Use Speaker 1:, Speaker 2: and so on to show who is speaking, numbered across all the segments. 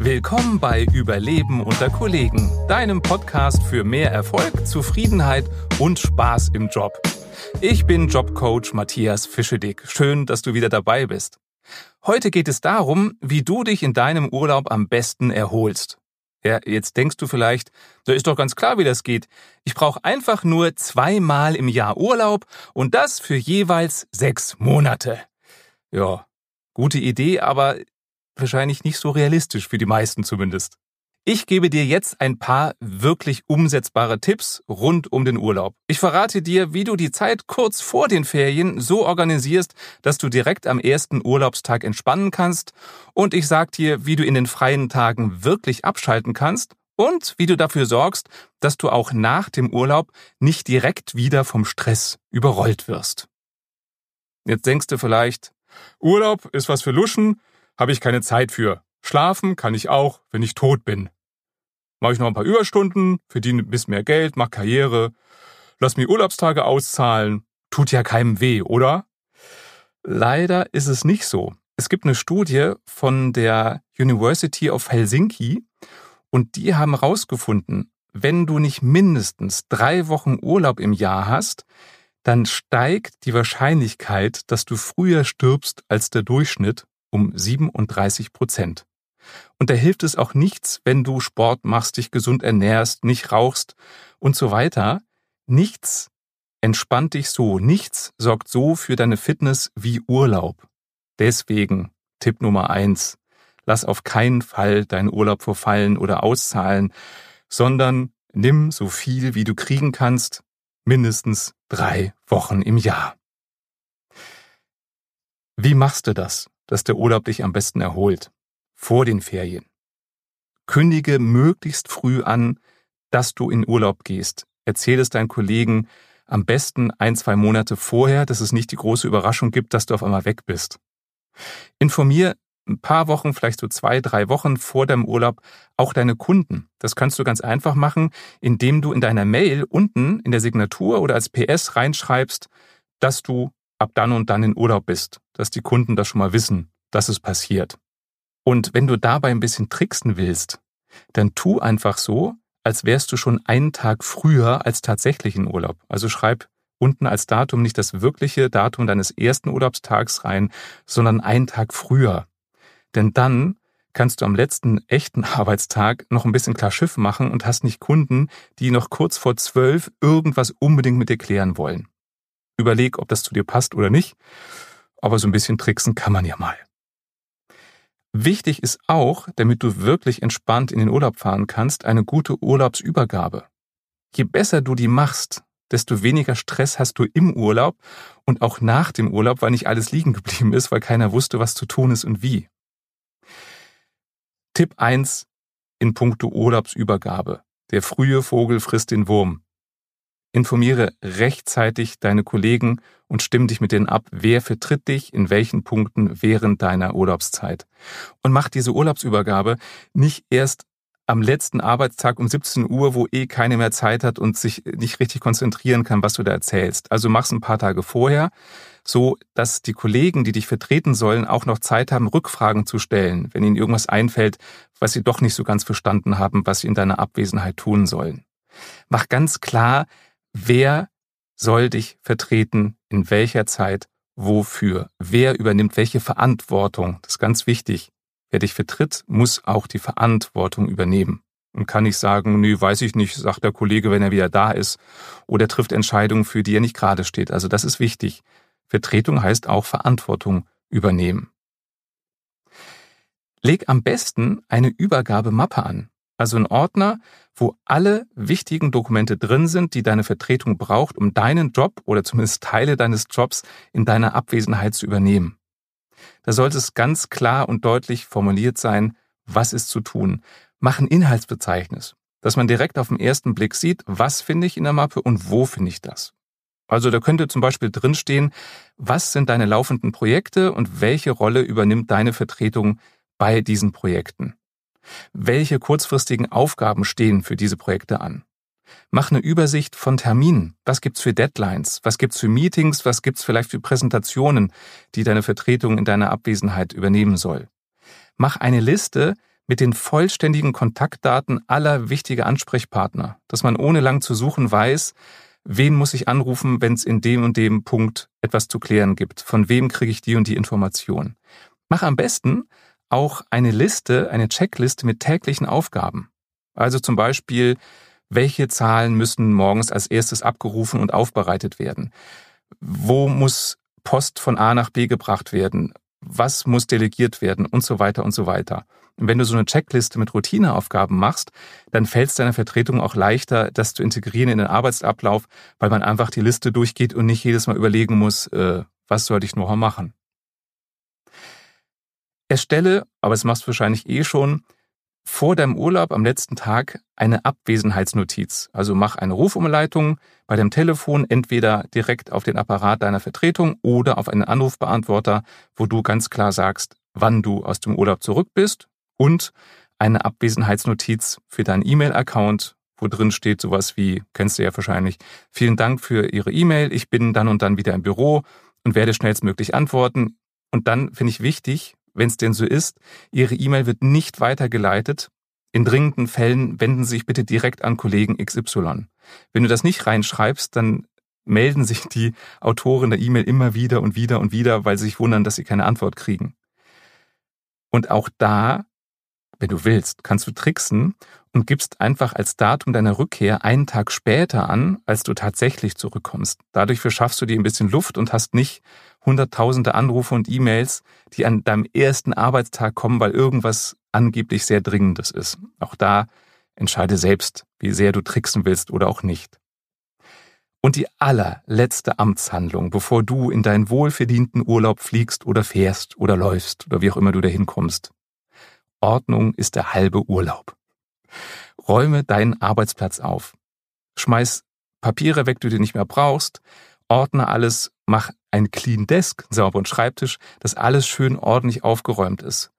Speaker 1: Willkommen bei Überleben unter Kollegen, deinem Podcast für mehr Erfolg, Zufriedenheit und Spaß im Job. Ich bin Jobcoach Matthias Fischedick. Schön, dass du wieder dabei bist. Heute geht es darum, wie du dich in deinem Urlaub am besten erholst. Ja, jetzt denkst du vielleicht, da ist doch ganz klar, wie das geht. Ich brauche einfach nur zweimal im Jahr Urlaub und das für jeweils sechs Monate. Ja, gute Idee, aber wahrscheinlich nicht so realistisch für die meisten zumindest. Ich gebe dir jetzt ein paar wirklich umsetzbare Tipps rund um den Urlaub. Ich verrate dir, wie du die Zeit kurz vor den Ferien so organisierst, dass du direkt am ersten Urlaubstag entspannen kannst und ich sag dir, wie du in den freien Tagen wirklich abschalten kannst und wie du dafür sorgst, dass du auch nach dem Urlaub nicht direkt wieder vom Stress überrollt wirst. Jetzt denkst du vielleicht, Urlaub ist was für Luschen, habe ich keine Zeit für. Schlafen kann ich auch, wenn ich tot bin. Mache ich noch ein paar Überstunden, verdiene ein bisschen mehr Geld, mach Karriere, lass mir Urlaubstage auszahlen. Tut ja keinem weh, oder? Leider ist es nicht so. Es gibt eine Studie von der University of Helsinki und die haben herausgefunden, wenn du nicht mindestens drei Wochen Urlaub im Jahr hast, dann steigt die Wahrscheinlichkeit, dass du früher stirbst als der Durchschnitt um 37 Prozent. Und da hilft es auch nichts, wenn du Sport machst, dich gesund ernährst, nicht rauchst und so weiter. Nichts entspannt dich so, nichts sorgt so für deine Fitness wie Urlaub. Deswegen Tipp Nummer eins. Lass auf keinen Fall deinen Urlaub verfallen oder auszahlen, sondern nimm so viel, wie du kriegen kannst, mindestens drei Wochen im Jahr. Wie machst du das, dass der Urlaub dich am besten erholt? vor den Ferien. Kündige möglichst früh an, dass du in Urlaub gehst. Erzähl es deinen Kollegen am besten ein, zwei Monate vorher, dass es nicht die große Überraschung gibt, dass du auf einmal weg bist. Informier ein paar Wochen, vielleicht so zwei, drei Wochen vor deinem Urlaub auch deine Kunden. Das kannst du ganz einfach machen, indem du in deiner Mail unten in der Signatur oder als PS reinschreibst, dass du ab dann und dann in Urlaub bist, dass die Kunden das schon mal wissen, dass es passiert. Und wenn du dabei ein bisschen tricksen willst, dann tu einfach so, als wärst du schon einen Tag früher als tatsächlich in Urlaub. Also schreib unten als Datum nicht das wirkliche Datum deines ersten Urlaubstags rein, sondern einen Tag früher. Denn dann kannst du am letzten echten Arbeitstag noch ein bisschen klar Schiff machen und hast nicht Kunden, die noch kurz vor zwölf irgendwas unbedingt mit dir klären wollen. Überleg, ob das zu dir passt oder nicht, aber so ein bisschen tricksen kann man ja mal. Wichtig ist auch, damit du wirklich entspannt in den Urlaub fahren kannst, eine gute Urlaubsübergabe. Je besser du die machst, desto weniger Stress hast du im Urlaub und auch nach dem Urlaub, weil nicht alles liegen geblieben ist, weil keiner wusste, was zu tun ist und wie. Tipp 1 in puncto Urlaubsübergabe. Der frühe Vogel frisst den Wurm. Informiere rechtzeitig deine Kollegen und stimm dich mit denen ab, wer vertritt dich in welchen Punkten während deiner Urlaubszeit. Und mach diese Urlaubsübergabe nicht erst am letzten Arbeitstag um 17 Uhr, wo eh keine mehr Zeit hat und sich nicht richtig konzentrieren kann, was du da erzählst. Also mach's ein paar Tage vorher, so dass die Kollegen, die dich vertreten sollen, auch noch Zeit haben, Rückfragen zu stellen, wenn ihnen irgendwas einfällt, was sie doch nicht so ganz verstanden haben, was sie in deiner Abwesenheit tun sollen. Mach ganz klar, wer soll dich vertreten, in welcher Zeit, wofür, wer übernimmt welche Verantwortung. Das ist ganz wichtig. Wer dich vertritt, muss auch die Verantwortung übernehmen. Und kann nicht sagen, nö, weiß ich nicht, sagt der Kollege, wenn er wieder da ist, oder trifft Entscheidungen, für die er nicht gerade steht. Also das ist wichtig. Vertretung heißt auch Verantwortung übernehmen. Leg am besten eine Übergabemappe an. Also ein Ordner, wo alle wichtigen Dokumente drin sind, die deine Vertretung braucht, um deinen Job oder zumindest Teile deines Jobs in deiner Abwesenheit zu übernehmen. Da sollte es ganz klar und deutlich formuliert sein, was ist zu tun. Mach ein Inhaltsverzeichnis, dass man direkt auf den ersten Blick sieht, was finde ich in der Mappe und wo finde ich das. Also da könnte zum Beispiel drinstehen, was sind deine laufenden Projekte und welche Rolle übernimmt deine Vertretung bei diesen Projekten. Welche kurzfristigen Aufgaben stehen für diese Projekte an? Mach eine Übersicht von Terminen. Was gibt's für Deadlines? Was gibt's für Meetings? Was gibt's vielleicht für Präsentationen, die deine Vertretung in deiner Abwesenheit übernehmen soll? Mach eine Liste mit den vollständigen Kontaktdaten aller wichtigen Ansprechpartner, dass man ohne lang zu suchen weiß, wen muss ich anrufen, wenn es in dem und dem Punkt etwas zu klären gibt, von wem kriege ich die und die Information. Mach am besten auch eine Liste, eine Checkliste mit täglichen Aufgaben. Also zum Beispiel, welche Zahlen müssen morgens als erstes abgerufen und aufbereitet werden? Wo muss Post von A nach B gebracht werden? Was muss delegiert werden? Und so weiter und so weiter. Und wenn du so eine Checkliste mit Routineaufgaben machst, dann fällt es deiner Vertretung auch leichter, das zu integrieren in den Arbeitsablauf, weil man einfach die Liste durchgeht und nicht jedes Mal überlegen muss, äh, was sollte ich noch machen. Erstelle, aber das machst du wahrscheinlich eh schon, vor deinem Urlaub am letzten Tag eine Abwesenheitsnotiz. Also mach eine Rufumleitung bei dem Telefon entweder direkt auf den Apparat deiner Vertretung oder auf einen Anrufbeantworter, wo du ganz klar sagst, wann du aus dem Urlaub zurück bist und eine Abwesenheitsnotiz für deinen E-Mail-Account, wo drin steht sowas wie, kennst du ja wahrscheinlich, vielen Dank für Ihre E-Mail, ich bin dann und dann wieder im Büro und werde schnellstmöglich antworten. Und dann finde ich wichtig, wenn es denn so ist, Ihre E-Mail wird nicht weitergeleitet. In dringenden Fällen wenden Sie sich bitte direkt an Kollegen XY. Wenn du das nicht reinschreibst, dann melden sich die Autoren der E-Mail immer wieder und wieder und wieder, weil sie sich wundern, dass sie keine Antwort kriegen. Und auch da, wenn du willst, kannst du tricksen und gibst einfach als Datum deiner Rückkehr einen Tag später an, als du tatsächlich zurückkommst. Dadurch verschaffst du dir ein bisschen Luft und hast nicht hunderttausende Anrufe und E-Mails, die an deinem ersten Arbeitstag kommen, weil irgendwas angeblich sehr Dringendes ist. Auch da entscheide selbst, wie sehr du tricksen willst oder auch nicht. Und die allerletzte Amtshandlung, bevor du in deinen wohlverdienten Urlaub fliegst oder fährst oder läufst oder wie auch immer du dahin kommst. Ordnung ist der halbe Urlaub. Räume deinen Arbeitsplatz auf. Schmeiß Papiere weg, die du nicht mehr brauchst. Ordne alles, mach ein Clean Desk, einen sauberen Schreibtisch, dass alles schön ordentlich aufgeräumt ist.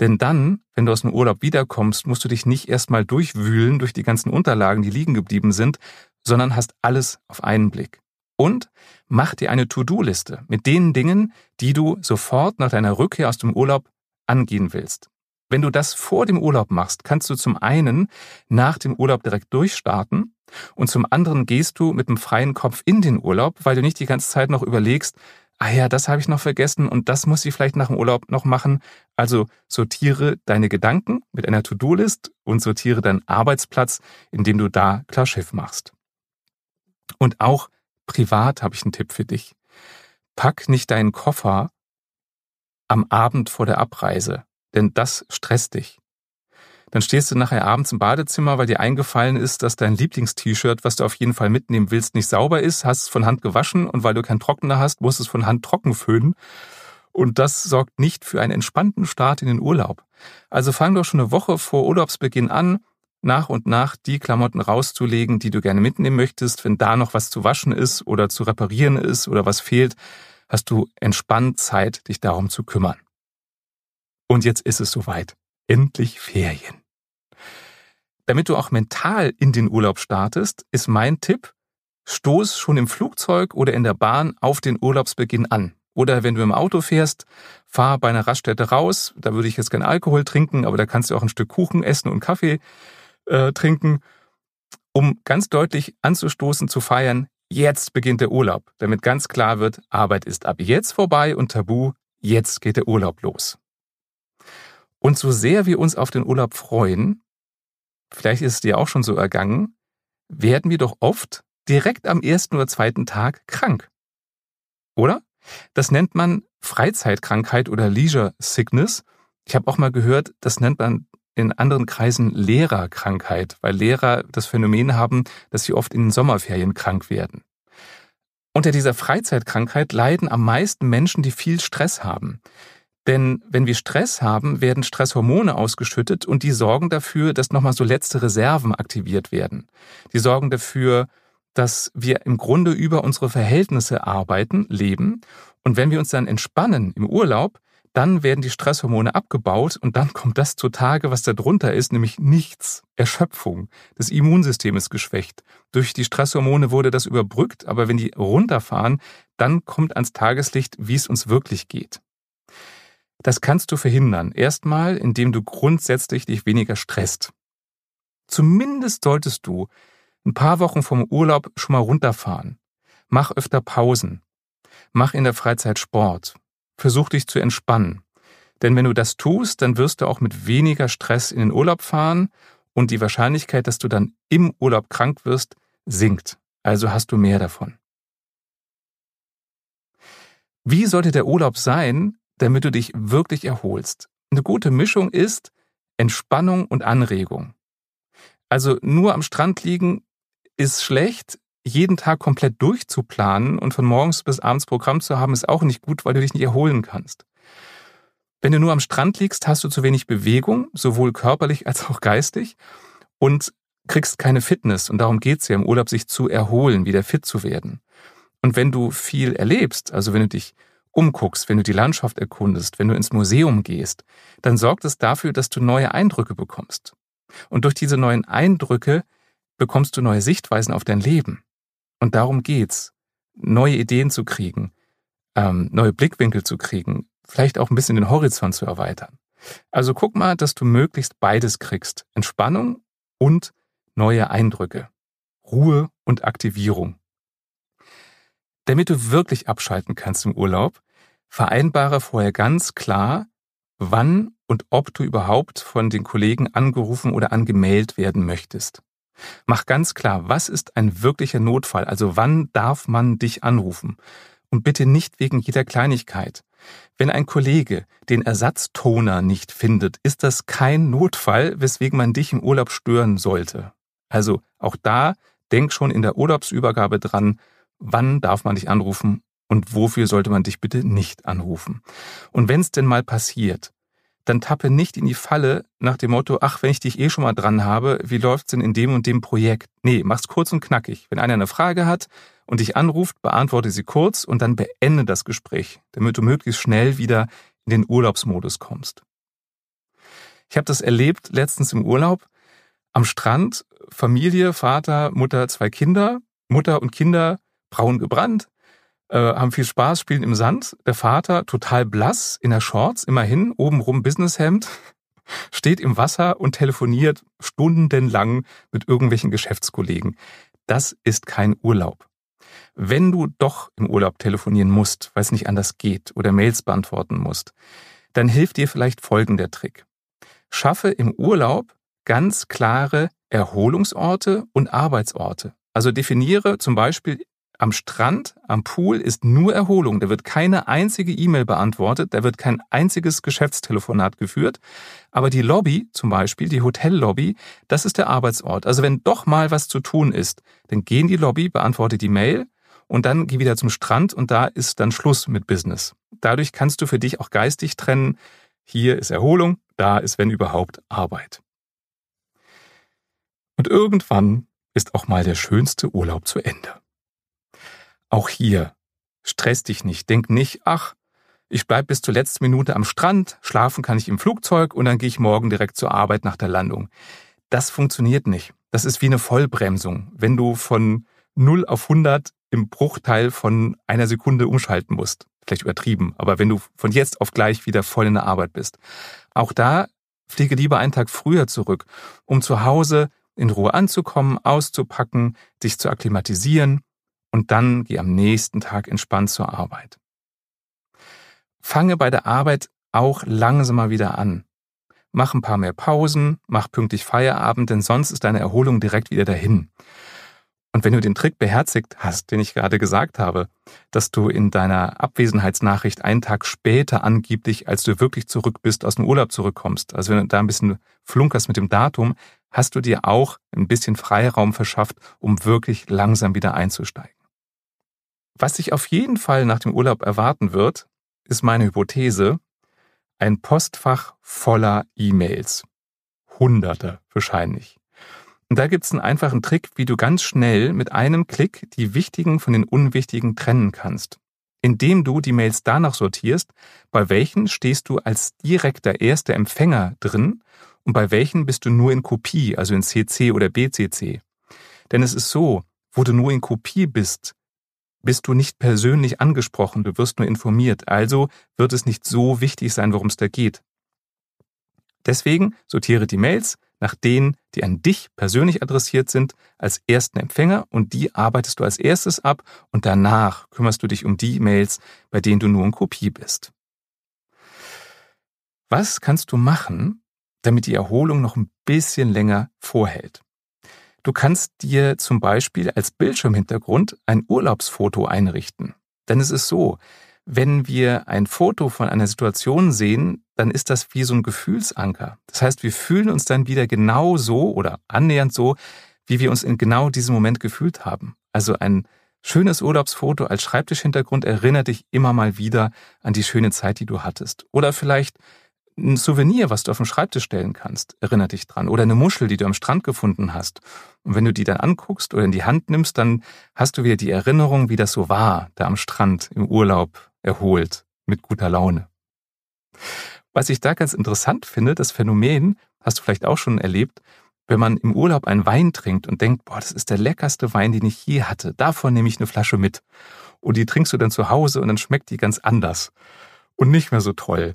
Speaker 1: Denn dann, wenn du aus dem Urlaub wiederkommst, musst du dich nicht erstmal durchwühlen durch die ganzen Unterlagen, die liegen geblieben sind, sondern hast alles auf einen Blick. Und mach dir eine To-Do-Liste mit den Dingen, die du sofort nach deiner Rückkehr aus dem Urlaub angehen willst. Wenn du das vor dem Urlaub machst, kannst du zum einen nach dem Urlaub direkt durchstarten und zum anderen gehst du mit einem freien Kopf in den Urlaub, weil du nicht die ganze Zeit noch überlegst, ah ja, das habe ich noch vergessen und das muss ich vielleicht nach dem Urlaub noch machen. Also sortiere deine Gedanken mit einer To-Do-List und sortiere deinen Arbeitsplatz, indem du da klar Schiff machst. Und auch privat habe ich einen Tipp für dich. Pack nicht deinen Koffer am Abend vor der Abreise, denn das stresst dich. Dann stehst du nachher abends im Badezimmer, weil dir eingefallen ist, dass dein Lieblingst-T-Shirt, was du auf jeden Fall mitnehmen willst, nicht sauber ist, hast es von Hand gewaschen und weil du keinen Trockner hast, musst du es von Hand trocken föhnen. Und das sorgt nicht für einen entspannten Start in den Urlaub. Also fang doch schon eine Woche vor Urlaubsbeginn an, nach und nach die Klamotten rauszulegen, die du gerne mitnehmen möchtest. Wenn da noch was zu waschen ist oder zu reparieren ist oder was fehlt, hast du entspannt Zeit, dich darum zu kümmern. Und jetzt ist es soweit endlich Ferien. Damit du auch mental in den Urlaub startest, ist mein Tipp, stoß schon im Flugzeug oder in der Bahn auf den Urlaubsbeginn an. Oder wenn du im Auto fährst, fahr bei einer Raststätte raus. Da würde ich jetzt keinen Alkohol trinken, aber da kannst du auch ein Stück Kuchen essen und Kaffee äh, trinken, um ganz deutlich anzustoßen, zu feiern, jetzt beginnt der Urlaub, damit ganz klar wird, Arbeit ist ab jetzt vorbei und Tabu, jetzt geht der Urlaub los. Und so sehr wir uns auf den Urlaub freuen, vielleicht ist es dir auch schon so ergangen, werden wir doch oft direkt am ersten oder zweiten Tag krank. Oder? Das nennt man Freizeitkrankheit oder Leisure Sickness. Ich habe auch mal gehört, das nennt man in anderen Kreisen Lehrerkrankheit, weil Lehrer das Phänomen haben, dass sie oft in den Sommerferien krank werden. Unter dieser Freizeitkrankheit leiden am meisten Menschen, die viel Stress haben. Denn wenn wir Stress haben, werden Stresshormone ausgeschüttet und die sorgen dafür, dass nochmal so letzte Reserven aktiviert werden. Die sorgen dafür, dass wir im Grunde über unsere Verhältnisse arbeiten, leben. Und wenn wir uns dann entspannen im Urlaub, dann werden die Stresshormone abgebaut und dann kommt das zutage, was da drunter ist, nämlich nichts. Erschöpfung. Das Immunsystem ist geschwächt. Durch die Stresshormone wurde das überbrückt, aber wenn die runterfahren, dann kommt ans Tageslicht, wie es uns wirklich geht. Das kannst du verhindern. Erstmal, indem du grundsätzlich dich weniger stresst. Zumindest solltest du ein paar Wochen vom Urlaub schon mal runterfahren. Mach öfter Pausen. Mach in der Freizeit Sport. Versuch dich zu entspannen. Denn wenn du das tust, dann wirst du auch mit weniger Stress in den Urlaub fahren und die Wahrscheinlichkeit, dass du dann im Urlaub krank wirst, sinkt. Also hast du mehr davon. Wie sollte der Urlaub sein, damit du dich wirklich erholst? Eine gute Mischung ist Entspannung und Anregung. Also nur am Strand liegen ist schlecht, jeden Tag komplett durchzuplanen und von morgens bis abends Programm zu haben, ist auch nicht gut, weil du dich nicht erholen kannst. Wenn du nur am Strand liegst, hast du zu wenig Bewegung, sowohl körperlich als auch geistig, und kriegst keine Fitness. Und darum geht's ja im Urlaub, sich zu erholen, wieder fit zu werden. Und wenn du viel erlebst, also wenn du dich umguckst, wenn du die Landschaft erkundest, wenn du ins Museum gehst, dann sorgt es dafür, dass du neue Eindrücke bekommst. Und durch diese neuen Eindrücke bekommst du neue Sichtweisen auf dein Leben. Und darum geht's, neue Ideen zu kriegen, ähm, neue Blickwinkel zu kriegen, vielleicht auch ein bisschen den Horizont zu erweitern. Also guck mal, dass du möglichst beides kriegst. Entspannung und neue Eindrücke. Ruhe und Aktivierung. Damit du wirklich abschalten kannst im Urlaub, vereinbare vorher ganz klar, wann und ob du überhaupt von den Kollegen angerufen oder angemeldet werden möchtest. Mach ganz klar, was ist ein wirklicher Notfall, also wann darf man dich anrufen? Und bitte nicht wegen jeder Kleinigkeit. Wenn ein Kollege den Ersatztoner nicht findet, ist das kein Notfall, weswegen man dich im Urlaub stören sollte. Also auch da denk schon in der Urlaubsübergabe dran, wann darf man dich anrufen und wofür sollte man dich bitte nicht anrufen. Und wenn es denn mal passiert, dann tappe nicht in die Falle nach dem Motto, ach, wenn ich dich eh schon mal dran habe, wie läuft's denn in dem und dem Projekt? Nee, mach's kurz und knackig. Wenn einer eine Frage hat und dich anruft, beantworte sie kurz und dann beende das Gespräch, damit du möglichst schnell wieder in den Urlaubsmodus kommst. Ich habe das erlebt letztens im Urlaub am Strand, Familie, Vater, Mutter, zwei Kinder, Mutter und Kinder braun gebrannt, äh, haben viel Spaß, spielen im Sand. Der Vater total blass, in der Shorts, immerhin, obenrum Businesshemd, steht im Wasser und telefoniert stundenlang mit irgendwelchen Geschäftskollegen. Das ist kein Urlaub. Wenn du doch im Urlaub telefonieren musst, weil es nicht anders geht oder Mails beantworten musst, dann hilft dir vielleicht folgender Trick. Schaffe im Urlaub ganz klare Erholungsorte und Arbeitsorte. Also definiere zum Beispiel am Strand, am Pool ist nur Erholung. Da wird keine einzige E-Mail beantwortet, da wird kein einziges Geschäftstelefonat geführt. Aber die Lobby, zum Beispiel die Hotellobby, das ist der Arbeitsort. Also wenn doch mal was zu tun ist, dann geh in die Lobby, beantworte die Mail und dann geh wieder zum Strand und da ist dann Schluss mit Business. Dadurch kannst du für dich auch geistig trennen, hier ist Erholung, da ist, wenn überhaupt, Arbeit. Und irgendwann ist auch mal der schönste Urlaub zu Ende. Auch hier, stress dich nicht, denk nicht, ach, ich bleib bis zur letzten Minute am Strand, schlafen kann ich im Flugzeug und dann gehe ich morgen direkt zur Arbeit nach der Landung. Das funktioniert nicht. Das ist wie eine Vollbremsung, wenn du von 0 auf 100 im Bruchteil von einer Sekunde umschalten musst. Vielleicht übertrieben, aber wenn du von jetzt auf gleich wieder voll in der Arbeit bist. Auch da fliege lieber einen Tag früher zurück, um zu Hause in Ruhe anzukommen, auszupacken, dich zu akklimatisieren und dann geh am nächsten Tag entspannt zur Arbeit. Fange bei der Arbeit auch langsamer wieder an. Mach ein paar mehr Pausen, mach pünktlich Feierabend, denn sonst ist deine Erholung direkt wieder dahin. Und wenn du den Trick beherzigt hast, den ich gerade gesagt habe, dass du in deiner Abwesenheitsnachricht einen Tag später angeblich, als du wirklich zurück bist, aus dem Urlaub zurückkommst, also wenn du da ein bisschen flunkerst mit dem Datum, hast du dir auch ein bisschen Freiraum verschafft, um wirklich langsam wieder einzusteigen. Was sich auf jeden Fall nach dem Urlaub erwarten wird, ist meine Hypothese, ein Postfach voller E-Mails. Hunderte wahrscheinlich. Und da gibt's einen einfachen Trick, wie du ganz schnell mit einem Klick die wichtigen von den unwichtigen trennen kannst. Indem du die Mails danach sortierst, bei welchen stehst du als direkter erster Empfänger drin und bei welchen bist du nur in Kopie, also in CC oder BCC. Denn es ist so, wo du nur in Kopie bist, bist du nicht persönlich angesprochen, du wirst nur informiert, also wird es nicht so wichtig sein, worum es da geht. Deswegen sortiere die Mails nach denen, die an dich persönlich adressiert sind, als ersten Empfänger und die arbeitest du als erstes ab und danach kümmerst du dich um die Mails, bei denen du nur in Kopie bist. Was kannst du machen, damit die Erholung noch ein bisschen länger vorhält? Du kannst dir zum Beispiel als Bildschirmhintergrund ein Urlaubsfoto einrichten. Denn es ist so, wenn wir ein Foto von einer Situation sehen, dann ist das wie so ein Gefühlsanker. Das heißt, wir fühlen uns dann wieder genau so oder annähernd so, wie wir uns in genau diesem Moment gefühlt haben. Also ein schönes Urlaubsfoto als Schreibtischhintergrund erinnert dich immer mal wieder an die schöne Zeit, die du hattest. Oder vielleicht ein Souvenir, was du auf den Schreibtisch stellen kannst, erinnert dich dran. Oder eine Muschel, die du am Strand gefunden hast. Und wenn du die dann anguckst oder in die Hand nimmst, dann hast du wieder die Erinnerung, wie das so war, da am Strand, im Urlaub, erholt, mit guter Laune. Was ich da ganz interessant finde, das Phänomen, hast du vielleicht auch schon erlebt, wenn man im Urlaub einen Wein trinkt und denkt, boah, das ist der leckerste Wein, den ich je hatte, davon nehme ich eine Flasche mit. Und die trinkst du dann zu Hause und dann schmeckt die ganz anders und nicht mehr so toll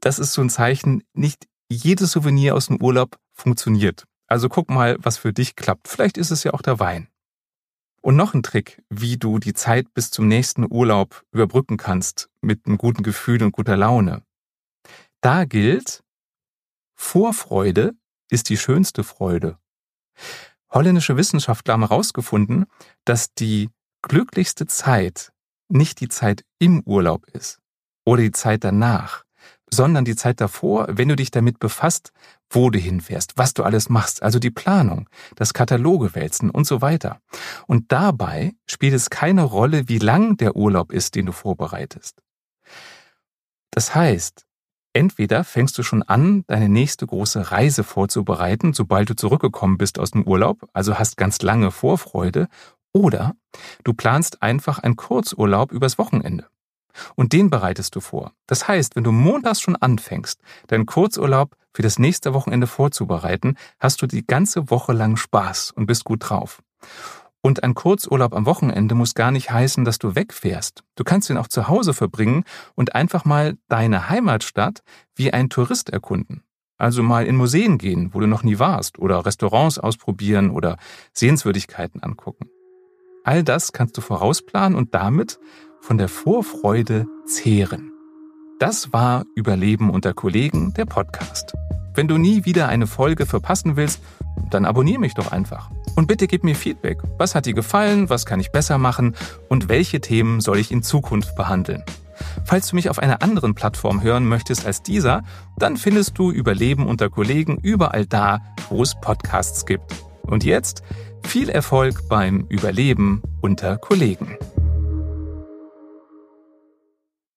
Speaker 1: das ist so ein Zeichen, nicht jedes Souvenir aus dem Urlaub funktioniert. Also guck mal, was für dich klappt. Vielleicht ist es ja auch der Wein. Und noch ein Trick, wie du die Zeit bis zum nächsten Urlaub überbrücken kannst mit einem guten Gefühl und guter Laune. Da gilt, Vorfreude ist die schönste Freude. Holländische Wissenschaftler haben herausgefunden, dass die glücklichste Zeit nicht die Zeit im Urlaub ist oder die Zeit danach, sondern die Zeit davor, wenn du dich damit befasst, wo du hinfährst, was du alles machst, also die Planung, das Kataloge wälzen und so weiter. Und dabei spielt es keine Rolle, wie lang der Urlaub ist, den du vorbereitest. Das heißt, entweder fängst du schon an, deine nächste große Reise vorzubereiten, sobald du zurückgekommen bist aus dem Urlaub, also hast ganz lange Vorfreude, oder du planst einfach einen Kurzurlaub übers Wochenende. Und den bereitest du vor. Das heißt, wenn du montags schon anfängst, deinen Kurzurlaub für das nächste Wochenende vorzubereiten, hast du die ganze Woche lang Spaß und bist gut drauf. Und ein Kurzurlaub am Wochenende muss gar nicht heißen, dass du wegfährst. Du kannst ihn auch zu Hause verbringen und einfach mal deine Heimatstadt wie ein Tourist erkunden. Also mal in Museen gehen, wo du noch nie warst, oder Restaurants ausprobieren oder Sehenswürdigkeiten angucken. All das kannst du vorausplanen und damit von der Vorfreude zehren. Das war Überleben unter Kollegen, der Podcast. Wenn du nie wieder eine Folge verpassen willst, dann abonniere mich doch einfach. Und bitte gib mir Feedback. Was hat dir gefallen? Was kann ich besser machen? Und welche Themen soll ich in Zukunft behandeln? Falls du mich auf einer anderen Plattform hören möchtest als dieser, dann findest du Überleben unter Kollegen überall da, wo es Podcasts gibt. Und jetzt viel Erfolg beim Überleben unter Kollegen.